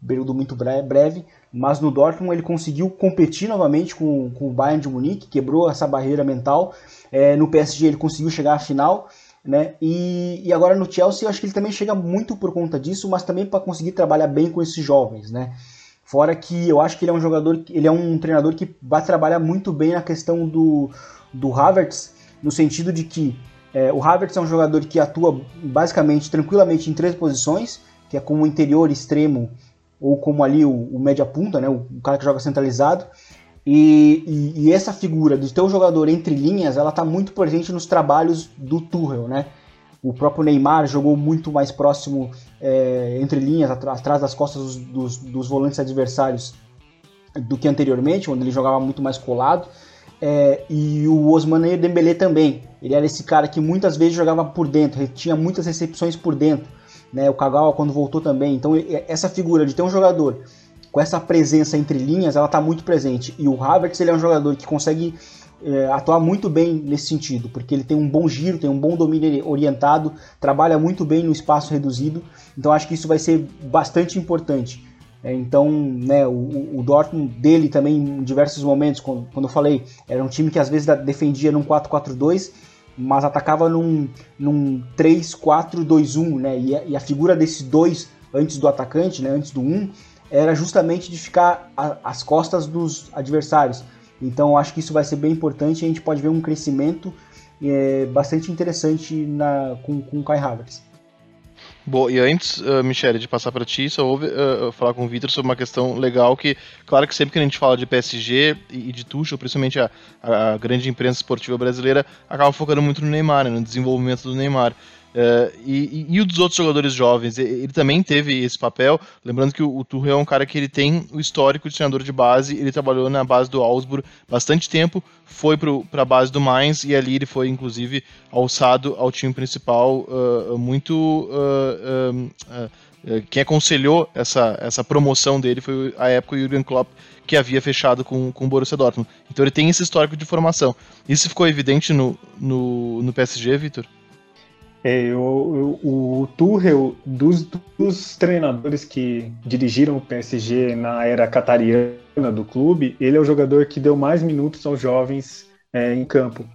período muito breve, mas no Dortmund ele conseguiu competir novamente com, com o Bayern de Munique, quebrou essa barreira mental. É, no PSG ele conseguiu chegar à final, né? E, e agora no Chelsea eu acho que ele também chega muito por conta disso, mas também para conseguir trabalhar bem com esses jovens, né? Fora que eu acho que ele é um jogador, ele é um treinador que vai trabalhar muito bem na questão do, do Havertz, no sentido de que é, o Havertz é um jogador que atua basicamente tranquilamente em três posições, que é como interior extremo ou como ali o, o média punta, né, o, o, cara que joga centralizado. E, e, e, essa figura do teu jogador entre linhas, ela está muito presente nos trabalhos do Tuchel, né? O próprio Neymar jogou muito mais próximo é, entre linhas, atrás das costas dos, dos, dos volantes adversários do que anteriormente, onde ele jogava muito mais colado. É, e o Osmane Dembélé também. Ele era esse cara que muitas vezes jogava por dentro, tinha muitas recepções por dentro. Né? O Kagawa quando voltou também. Então essa figura de ter um jogador com essa presença entre linhas, ela está muito presente. E o Havertz ele é um jogador que consegue é, atuar muito bem nesse sentido, porque ele tem um bom giro, tem um bom domínio orientado, trabalha muito bem no espaço reduzido. Então acho que isso vai ser bastante importante. Então, né, o, o, Dortmund dele também, em diversos momentos, quando, quando eu falei, era um time que às vezes defendia num 4-4-2, mas atacava num, num 3-4-2-1, né? E a, e a, figura desses dois antes do atacante, né, antes do 1, um, era justamente de ficar às costas dos adversários. Então, acho que isso vai ser bem importante a gente pode ver um crescimento é, bastante interessante na, com, com o Kai Havertz. Bom, e antes, uh, Michele, de passar para ti, só ouve uh, falar com o Vitor sobre uma questão legal que, claro que sempre que a gente fala de PSG e, de Tuchel, principalmente a, a, grande imprensa esportiva brasileira, acaba focando muito no Neymar, né, no desenvolvimento do Neymar. Uh, e, e, e, os outros jogadores jovens, ele também teve esse papel. Lembrando que o, o Tuchel é um cara que ele tem o histórico de treinador de base, ele trabalhou na base do Augsburg bastante tempo, foi para a base do Mainz e ali ele foi inclusive alçado ao time principal uh, muito. Uh, quem aconselhou essa, essa promoção dele foi a época o Jürgen Klopp, que havia fechado com, com o Borussia Dortmund. Então ele tem esse histórico de formação. Isso ficou evidente no, no, no PSG, Vitor? É, eu, eu, o Tuchel, dos, dos, treinadores que dirigiram o PSG na era catariana do clube, ele é o jogador que deu mais minutos aos jovens é, em campo.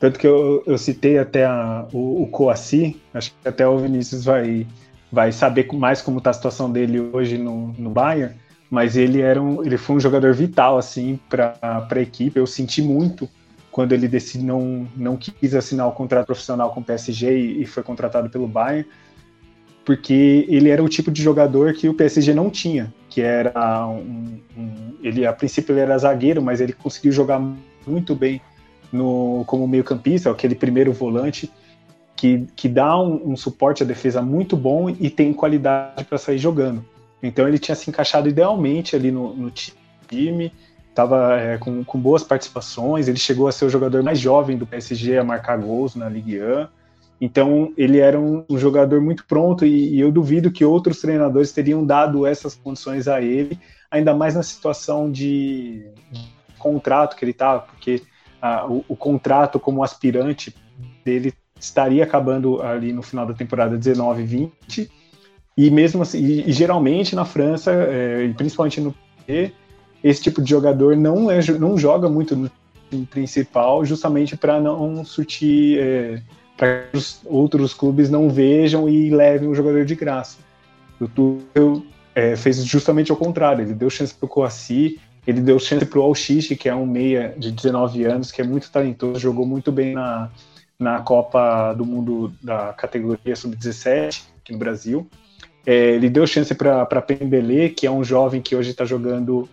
Tanto que eu, eu citei até a, o, o Coassi, acho que até o Vinícius vai, vai saber mais como está a situação dele hoje no, no Bayern, mas ele, era um, ele foi um jogador vital assim para a equipe. Eu senti muito quando ele decide não, não quis assinar o contrato profissional com o PSG e, e foi contratado pelo Bayern, porque ele era o tipo de jogador que o PSG não tinha, que era um, um ele a princípio ele era zagueiro, mas ele conseguiu jogar muito bem no como meio-campista, aquele primeiro volante que, que dá um, um, suporte à defesa muito bom e tem qualidade para sair jogando. Então ele tinha se encaixado idealmente ali no, no time, estava é, com, com, boas participações, ele chegou a ser o jogador mais jovem do PSG a marcar gols na Ligue 1. Então ele era um, um jogador muito pronto e, e, eu duvido que outros treinadores teriam dado essas condições a ele, ainda mais na situação de, de contrato que ele estava, porque o, o, contrato como aspirante dele estaria acabando ali no final da temporada 19-20 e mesmo assim, e, e geralmente na França, é, principalmente no PSG, esse tipo de jogador não, é, não joga muito no time principal, justamente para não surtir, é, para que os outros clubes não vejam e levem o jogador de graça. O Tuchel é, fez justamente ao contrário, ele deu chance para o Coassi, ele deu chance para o Alchiche, que é um meia de 19 anos, que é muito talentoso, jogou muito bem na, na Copa do Mundo da categoria sub-17 aqui no Brasil. É, ele deu chance para Pembele, que é um jovem que hoje está jogando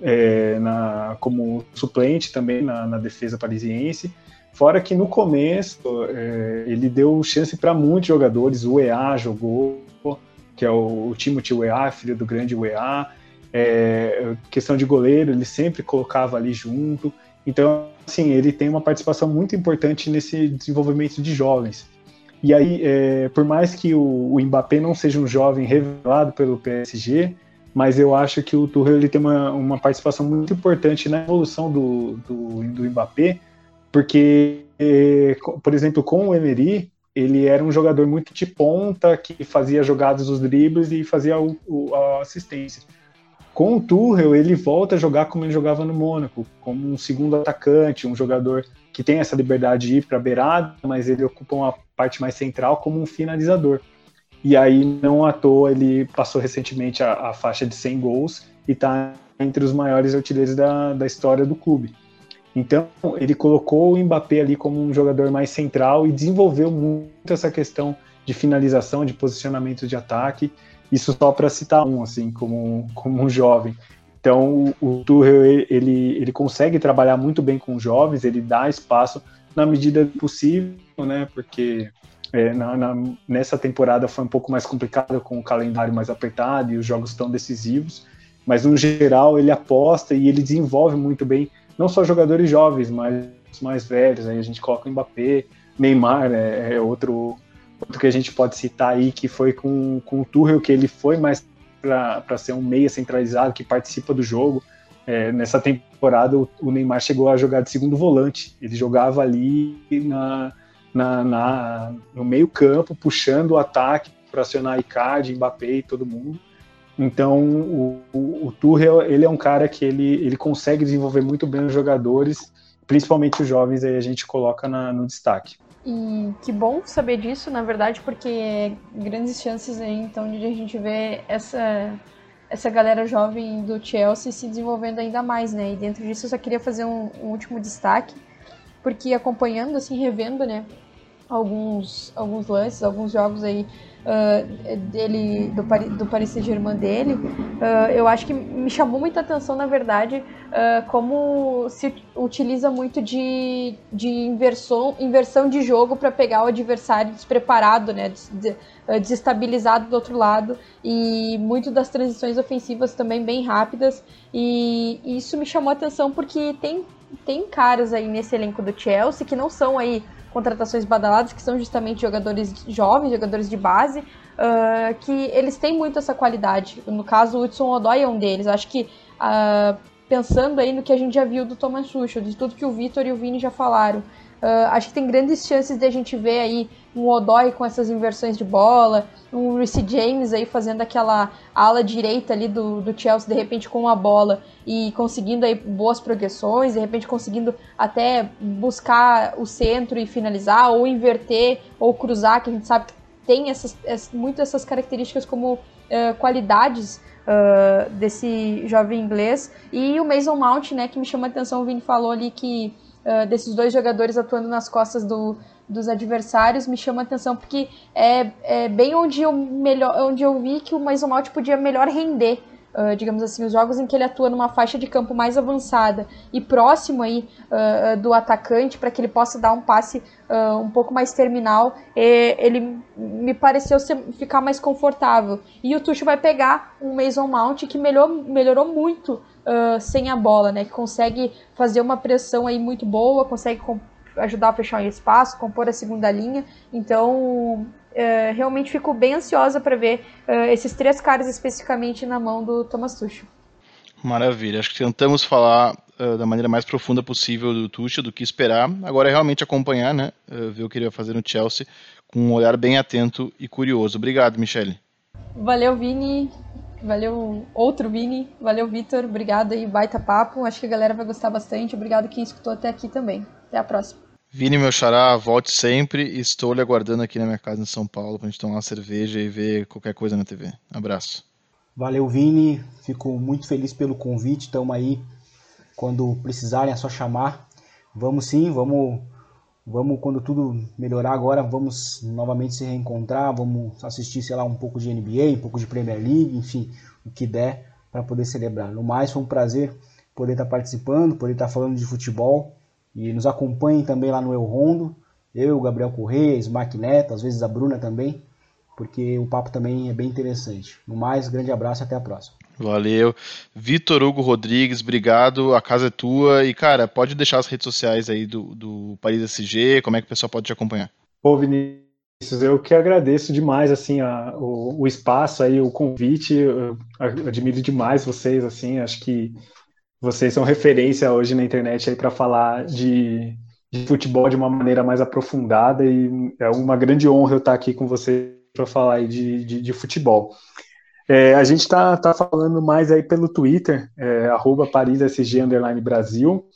é, na, como suplente também na, na, defesa parisiense. Fora que no começo é, ele deu chance para muitos jogadores. O EA jogou, que é o, o Timothy UEA, filho do grande UEA. É, questão de goleiro, ele sempre colocava ali junto. Então, assim, ele tem uma participação muito importante nesse desenvolvimento de jovens. E aí, é, por mais que o, o Mbappé não seja um jovem revelado pelo PSG, mas eu acho que o Tuchel ele tem uma, uma participação muito importante na evolução do, do, do Mbappé, porque, é, por exemplo, com o Emery, ele era um jogador muito de ponta, que fazia jogadas dos dribles e fazia o, o, a assistência. Com o Tuchel, ele volta a jogar como ele jogava no Mônaco, como um segundo atacante, um jogador que tem essa liberdade de ir para a beirada, mas ele ocupa uma parte mais central como um finalizador. E aí, não à toa, ele passou recentemente a, a faixa de 100 gols e está entre os maiores artilheiros da, da história do clube. Então, ele colocou o Mbappé ali como um jogador mais central e desenvolveu muito essa questão de finalização, de posicionamento de ataque. Isso só para citar um, assim, como, como um jovem. Então, o, o Tuchel, ele, ele consegue trabalhar muito bem com jovens, ele dá espaço na medida possível, né? Porque é, na, na, nessa temporada foi um pouco mais complicada com o calendário mais apertado e os jogos tão decisivos, mas no geral ele aposta e ele desenvolve muito bem, não só jogadores jovens, mas os mais velhos. Aí a gente coloca o Mbappé, Neymar é, é outro Outro que a gente pode citar aí, que foi com, com o Tuchel, que ele foi mais para ser um meia centralizado, que participa do jogo. É, nessa temporada, o, o, Neymar chegou a jogar de segundo volante. Ele jogava ali na, na, na no meio campo, puxando o ataque para acionar Icardi, Mbappé e todo mundo. Então, o, o, o Tuchel, ele é um cara que ele, ele consegue desenvolver muito bem os jogadores, principalmente os jovens, aí a gente coloca na, no destaque. E que bom saber disso, na verdade, porque grandes chances aí, então, de a gente ver essa, essa galera jovem do Chelsea se desenvolvendo ainda mais, né? E dentro disso eu só queria fazer um, um último destaque, porque acompanhando, assim, revendo, né, alguns, alguns lances, alguns jogos aí uh, dele, do, do Paris Saint-Germain dele, uh, eu acho que me chamou muita atenção, na verdade, uh, como se utiliza muito de, de inversão, inversão de jogo para pegar o adversário despreparado, né, desestabilizado do outro lado, e muito das transições ofensivas também bem rápidas, e isso me chamou atenção porque tem, tem caras aí nesse elenco do Chelsea que não são aí contratações badaladas, que são justamente jogadores jovens, jogadores de base, uh, que eles têm muito essa qualidade. No caso, o Hudson Odoi é um deles. Acho que, uh, pensando aí no que a gente já viu do Thomas Tuchel, de tudo que o Vitor e o Vini já falaram, Uh, acho que tem grandes chances de a gente ver aí um Odoi com essas inversões de bola, um Reece James aí fazendo aquela ala direita ali do, do Chelsea, de repente com a bola e conseguindo aí boas progressões, de repente conseguindo até buscar o centro e finalizar, ou inverter, ou cruzar, que a gente sabe que tem essas, muito essas características como uh, qualidades uh, desse jovem inglês. E o Mason Mount, né, que me chama a atenção, o Vini falou ali que uh, desses dois jogadores atuando nas costas do, dos adversários me chama a atenção porque é, é bem onde eu melhor onde eu vi que o Mason Mount podia melhor render uh, digamos assim, os jogos em que ele atua numa faixa de campo mais avançada e próximo aí uh, do atacante para que ele possa dar um passe uh, um pouco mais terminal, ele me pareceu ser, ficar mais confortável. E o Tuchel vai pegar um Mason Mount que melhorou, melhorou muito sem a bola, né? Que consegue fazer uma pressão aí muito boa, consegue ajudar a fechar o espaço, compor a segunda linha. Então, uh, realmente fico bem ansiosa para ver uh, esses três caras especificamente na mão do Thomas Tuchel. Maravilha, acho que tentamos falar uh, da maneira mais profunda possível do Tuchel, do que esperar. Agora é realmente acompanhar, né, ver o que ele vai fazer no Chelsea com um olhar bem atento e curioso. Obrigado, Michele. Valeu, Vini. Valeu, outro Vini. Valeu, Vitor. Obrigado aí, baita papo. Acho que a galera vai gostar bastante. Obrigado quem escutou até aqui também. Até a próxima. Vini, meu xará, volte sempre. Estou lhe aguardando aqui na minha casa em São Paulo para a gente tomar uma cerveja e ver qualquer coisa na TV. Abraço. Valeu, Vini. Fico muito feliz pelo convite. Estamos aí. Quando precisarem, é só chamar. Vamos sim, vamos, vamos quando tudo melhorar agora, vamos novamente se reencontrar, vamos assistir, sei lá, um pouco de NBA, um pouco de Premier League, enfim, o que der para poder celebrar. No mais, foi um prazer poder estar participando, poder estar falando de futebol. E nos acompanhem também lá no Eu Rondo, eu, o Gabriel Correia, Smack Neto, às vezes a Bruna também, porque o papo também é bem interessante. No mais, grande abraço e até a próxima. Valeu. Vitor Hugo Rodrigues, obrigado. A casa é tua. E, cara, pode deixar as redes sociais aí do, do Paris SG, como é que o pessoal pode te acompanhar? Ô, Vinícius, eu que agradeço demais, assim, a, o, o espaço aí, o convite. Eu admiro demais vocês, assim, acho que vocês são referência hoje na internet aí para falar de, de, futebol de uma maneira mais aprofundada e é uma grande honra eu estar aqui com você para falar aí de, de, de futebol. É, a gente está tá falando mais aí pelo Twitter, é, ParisSG Brasil.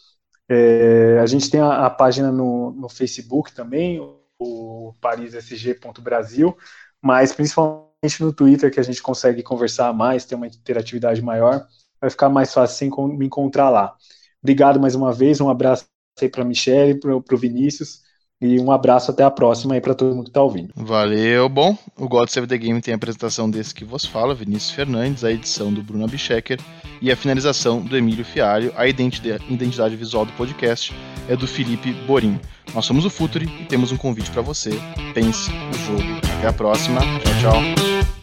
É, a gente tem a, a página no, no, Facebook também, o parisSG.brasil, mas principalmente no Twitter que a gente consegue conversar mais, ter uma interatividade maior vai ficar mais fácil sem me encontrar lá. Obrigado mais uma vez, um abraço aí para a Michelle, para o Vinícius. E um abraço até a próxima aí para todo mundo que está ouvindo. Valeu. Bom, o God Save the Game tem a apresentação desse que vos fala, Vinícius Fernandes, a edição do Bruno Abichecker e a finalização do Emílio Fialho. A identidade visual do podcast é do Felipe Borim. Nós somos o Futuri e temos um convite para você. Pense o jogo. Até a próxima. Tchau, tchau.